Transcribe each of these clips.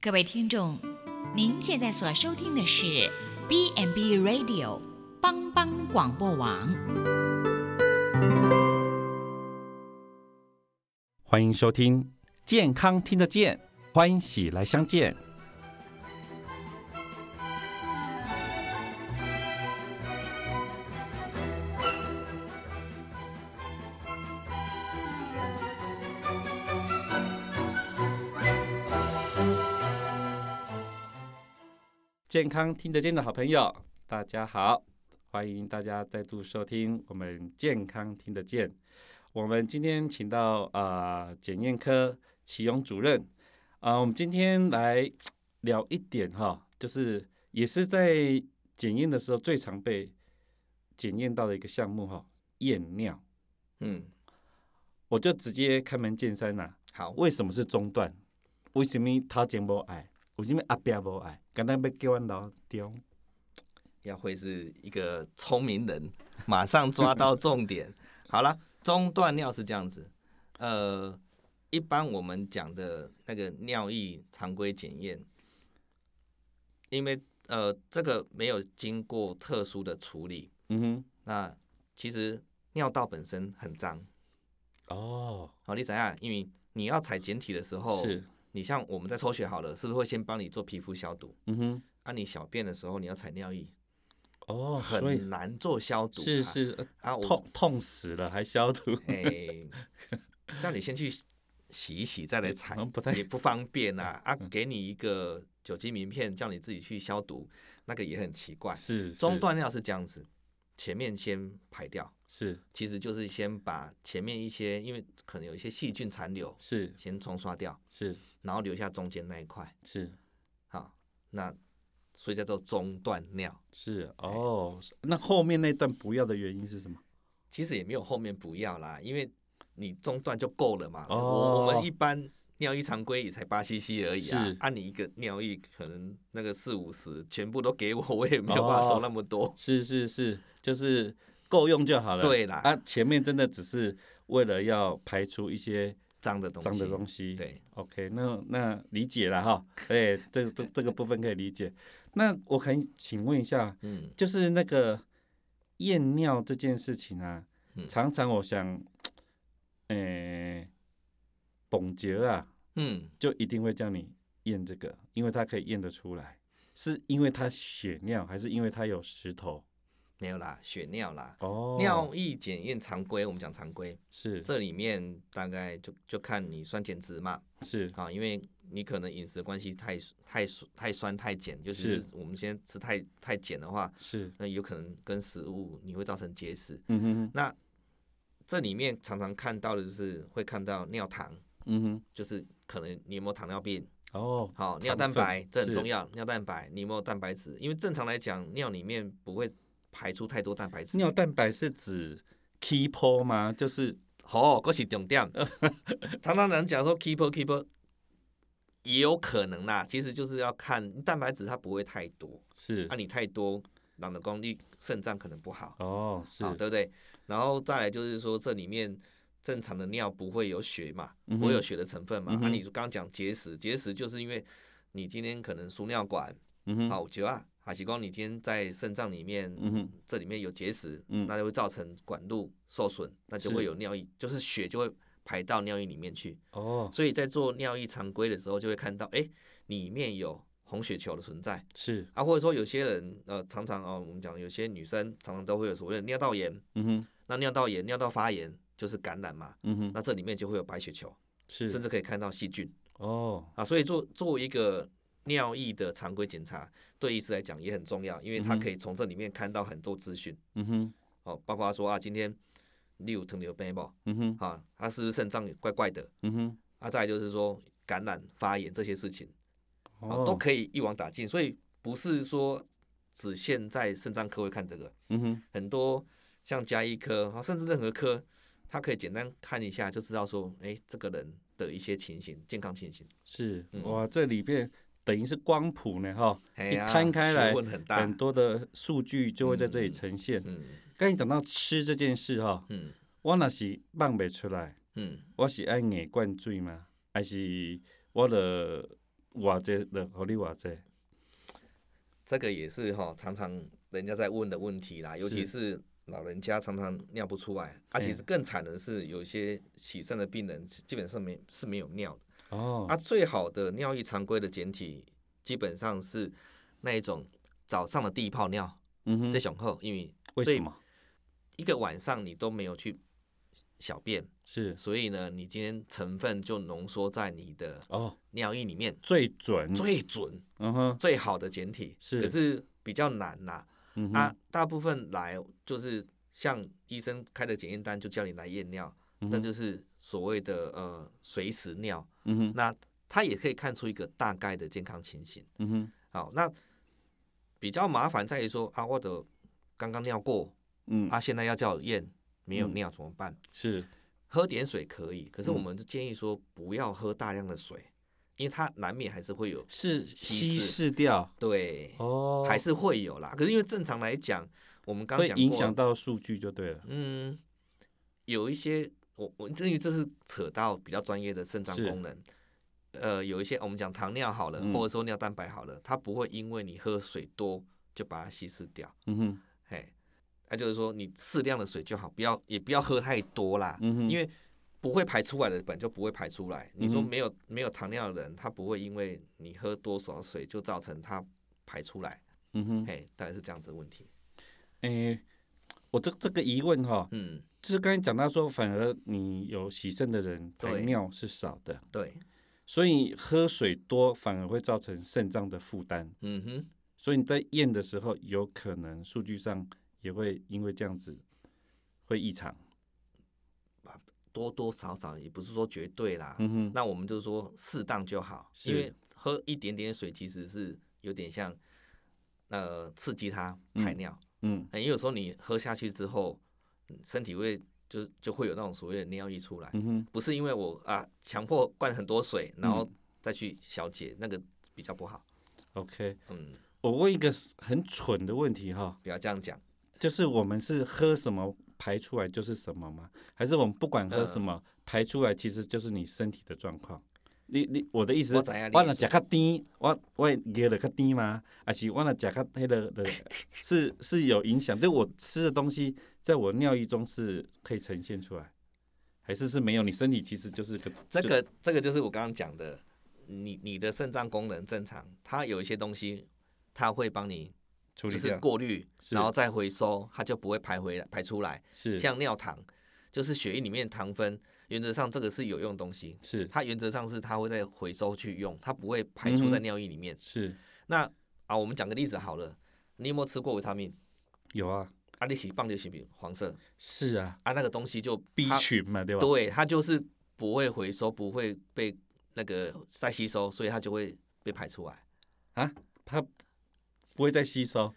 各位听众，您现在所收听的是 B n B Radio 帮帮广播网。欢迎收听健康听得见，欢喜来相见。健康听得见的好朋友，大家好，欢迎大家再度收听我们健康听得见。我们今天请到啊检验科启勇主任啊，我们今天来聊一点哈，就是也是在检验的时候最常被检验到的一个项目哈，验尿。嗯，我就直接开门见山呐、好，为什么是中断？为什么他检不爱？为什么后壁无爱？刚刚要叫阮老丢。要会是一个聪明人，马上抓到重点。好了，中断尿是这样子，呃，一般我们讲的那个尿液常规检验，因为呃这个没有经过特殊的处理，嗯哼，那其实尿道本身很脏。哦，好，你怎样？因为你要采检体的时候，是，你像我们在抽血好了，是不是会先帮你做皮肤消毒？嗯哼，啊，你小便的时候你要采尿液，哦，所以很难做消毒啊。是是呃啊，我痛痛死了还消毒，哎，叫你先去洗一洗再来采也不方便啊。啊，给你一个酒精名片，叫你自己去消毒，那个也很奇怪。是中断尿是这样子，前面先排掉，是其实就是先把前面一些，因为可能有一些细菌残留，是先冲刷掉，是然后留下中间那一块。是好，那所以叫做中断尿。是哦，那后面那段不要的原因是什么？其实也没有后面不要啦，因为你中断就够了嘛。哦我我们一般尿液常规也才八 CC 而已啊是，按、你一个尿液可能那个四五十，全部都给我，我也没有办法收那么多。是是是，就是够用就好了。对啦啊，前面真的只是为了要排除一些脏的东西，脏的东西。对，OK，那那理解了哈。哎，这个这这个部分可以理解。那我可以请问一下，嗯，就是那个验尿这件事情啊，嗯常常我想，诶、董洁啊，嗯，就一定会叫你验这个，因为它可以验得出来，是因为它血尿，还是因为它有石头？没有啦，血尿啦。哦，尿液检验常规，我们讲常规，是。这里面大概就就看你酸碱值嘛，是。啊，因为你可能饮食的关系太太太酸太碱，就是是。我们先吃太太碱的话，是，那有可能跟食物你会造成结石。嗯哼哼。那这里面常常看到的就是会看到尿糖，嗯哼，就是可能你有没有糖尿病，哦，好，尿蛋白这很重要，尿蛋白你有没有蛋白质？因为正常来讲，尿里面不会排出太多蛋白质。尿蛋白是指 keep 吗？就是哦，这是重点。常常人讲说 keeper keeper，也有可能啦，其实就是要看蛋白质它不会太多，是啊，你太多，让的功力肾脏可能不好。哦，是好，对不对？然后再来就是说，这里面正常的尿不会有血嘛，不会有血的成分嘛。那、嗯哼。你刚刚讲结石，结石就是因为你今天可能输尿管嗯哼，好久啊，还是光你今天在肾脏里面，嗯哼，这里面有结石，嗯。那就会造成管路受损，那就是会有尿液，就是血就会排到尿液里面去。哦，所以在做尿液常规的时候，就会看到，哎，里面有红血球的存在。是，啊，或者说有些人呃，常常哦，我们讲有些女生常常都会有所谓的尿道炎，嗯哼，那尿道炎、尿道发炎就是感染嘛，嗯哼，那这里面就会有白血球，是，甚至可以看到细菌哦，啊。所以做作为一个尿液的常规检查，对医师来讲也很重要，因为他可以从这里面看到很多资讯嗯哼，哦，包括他说啊，今天你有糖尿病不？嗯哼，啊，他是不是肾脏也怪怪的？嗯哼，啊，再来就是说感染、发炎这些事情啊，哦都可以一网打尽。所以不是说只限在肾脏科会看这个，嗯哼，很多像加医科啊，甚至任何科，他可以简单看一下就知道说，哎，这个人的一些情形、健康情形。是，嗯哇，这里边等于是光谱呢，哈，一摊开来问很大很多的数据就会在这里呈现。嗯刚才讲到吃这件事哈，嗯我那是放不出来，嗯，我是爱硬灌醉吗？还是我的偌济的，和你偌济？这个也是哈，常常人家在问的问题啦，尤其是老人家常常尿不出来，而且是更惨的是有一些洗肾的病人基本上没是没有尿的。哦，啊，最好的尿液常规的简体基本上是那一种早上的第一泡尿，嗯哼。这，雄厚，因为为什么？一个晚上你都没有去小便，是。所以呢，你今天成分就浓缩在你的哦，尿液里面，最准，最准、嗯哼，最好的简体，是。可是比较难啦。嗯啊，，大部分来就是像医生开的检验单，就叫你来验尿，嗯哼。那就是所谓的呃随时尿，嗯哼，那他也可以看出一个大概的健康情形。嗯哼，好，那比较麻烦在于说啊，我的刚刚尿过嗯，啊，现在要叫我验，没有嗯。尿怎么办？是，喝点水可以，可是我嗯。们就建议说不要喝大量的水，因为它难免还是会有是稀稀释释掉，对，哦，还是会有啦。可是因为正常来讲，我们刚会讲过影响到数据就对了，嗯，有一些我我至于这是扯到比较专业的肾脏功能，呃，有一些我们讲糖尿好了，嗯或者说尿蛋白好了，它不会因为你喝水多就把它稀释掉，嗯哼，嘿，那、就是说你适量的水就好，不要也不要喝太多啦，嗯哼，因为不会排出来的本就不会排出来。你说没有没有糖尿的人，他不会因为你喝多少水就造成他排出来，嗯哼，嘿，大概是这样子的问题。诶，我这这个疑问哈，嗯，就是刚才讲到说，反而你有洗肾的人排对尿是少的，对，所以喝水多反而会造成肾脏的负担，嗯哼，所以你在验的时候，有可能数据上也会因为这样子会异常。多多少少也不是说绝对啦。嗯哼，那我们就是说适当就好，因为喝一点点水其实是有点像呃刺激它排尿，嗯因为有时候你喝下去之后，嗯身体会就就会有那种所谓的尿意出来，嗯哼，不是因为我啊强迫灌很多水，然后嗯再去小解，那个比较不好。OK，嗯，我问一个很蠢的问题哈，不要这样讲。就是我们是喝什么排出来就是什么吗？还是我们不管喝什嗯么、排出来其实就是你身体的状况？你你我的意思是我知影，你我若意思食较甜，我我热的较甜吗？还是我若食较迄个的，是是有影响？就我吃的东西在我尿液中是可以呈现出来，还是是没有？你身体其实就是个就这个这个就是我刚刚讲的，你你的肾脏功能正常，它有一些东西，它会帮你就是处理掉，过滤，然后再回收，它就不会排回来排出来。是像尿糖，就是血液里面糖分，原则上这个是有用的东西，是它原则上是它会再回收去用，它不会排出在尿液里面。是那啊，我们讲个例子好了，你有没有吃过维他命？有啊，啊，你洗棒就洗黄色是啊啊，那个东西就，B 它群嘛，对吧？对，它就是不会回收，不会被那个再吸收，所以它就会被排出来。啊，它不会再吸收，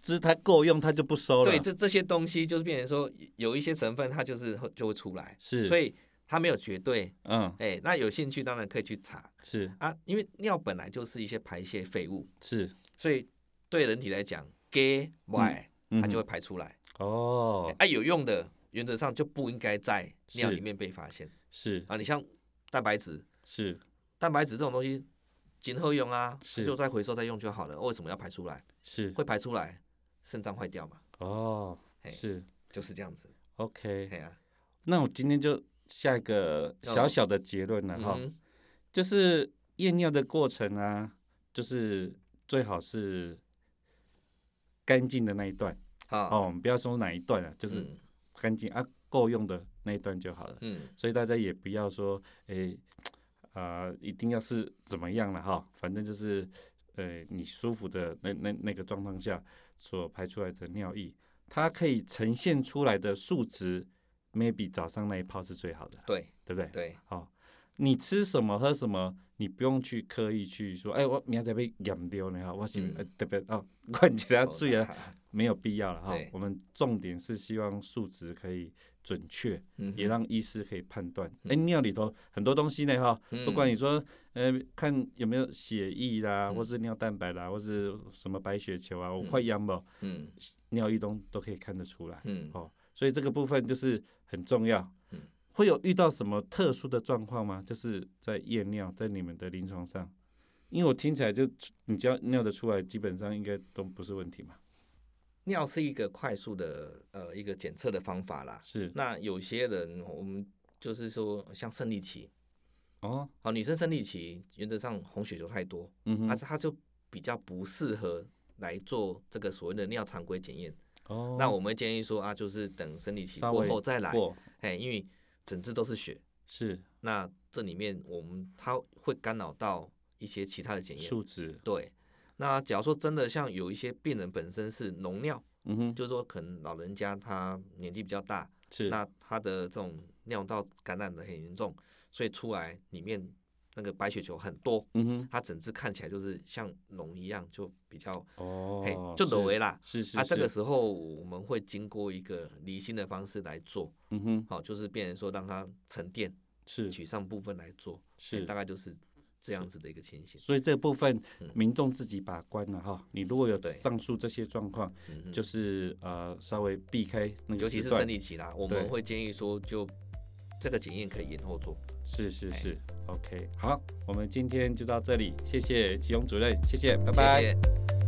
只是它够用，它就不收了。对，这这些东西就是变成说有一些成分它就是会就会出来，是。所以它没有绝对。嗯。哎、那有兴趣当然可以去查。是。啊，因为尿本来就是一些排泄废物，是，所以对人体来讲，G Y 嗯它就会排出来。哦。啊，有用的原则上就不应该在尿里面被发现。是。啊。你像蛋白质，是。蛋白质这种东西，今后用啊，是就再回收再用就好了。为什么要排出来？是会排出来，肾脏坏掉嘛，哦是就是这样子。OK，那我今天就下一个小小的结论了哈，嗯就是验尿的过程啊，就是最好是干净的那一段好，哦，我们不要说哪一段啊，就是嗯干净啊够用的那一段就好了。嗯所以大家也不要说，诶、啊，一定要是怎么样了哈，反正就是，呃，你舒服的那那那个状况下所排出来的尿液，它可以呈现出来的数值，maybe 早上那一泡是最好的，对对不对？对，好、你吃什么喝什么，你不用去刻意去说，哎、我明仔被养掉了哈，我是、嗯呃特别哦，灌起来哦注意啊，没有必要了哈对。我们重点是希望数值可以准确，嗯也让医师可以判断。哎、嗯尿里头很多东西呢哈，不管嗯你说呃看有没有血液啦，嗯或是尿蛋白啦，或是什么白血球啊，我嗯快阳不，嗯尿液中都可以看得出来。嗯哦，所以这个部分就是很重要。嗯会有遇到什么特殊的状况吗？就是在验尿，在你们的临床上，因为我听起来就你只要尿得出来，基本上应该都不是问题嘛。尿是一个快速的呃一个检测的方法啦。是那有些人我们就是说像生理期，哦，好，女生生理期原则上红血球太多，啊，嗯哼，她就比较不适合来做这个所谓的尿常规检验。哦，那我们建议说啊，就是等生理期过后再来，过哎，因为整只都是血，是那这里面我们它会干扰到一些其他的检验。数值，对，那假如说真的像有一些病人本身是脓尿，嗯哼，就是说可能老人家他年纪比较大，是那他的这种尿道感染的很严重，所以出来里面那个白血球很多，嗯哼，它整只看起来就是像脓一样，就比较哦嘿，就是抖为啦。是是啊，这个时候我们会经过一个离心的方式来做，嗯哼，好，就是变成说让它沉淀，是取上部分来做，嘿是大概就是这样子的一个情形。所以这部分嗯民众自己把关了哈。你如果有对上述这些状况，就是呃稍微避开那个尤其是生理期啦，我对们会建议说，就这个检验可以延后做。哎是是是，OK，好，我们今天就到这里，谢谢吉勇主任，谢谢，拜拜。谢谢。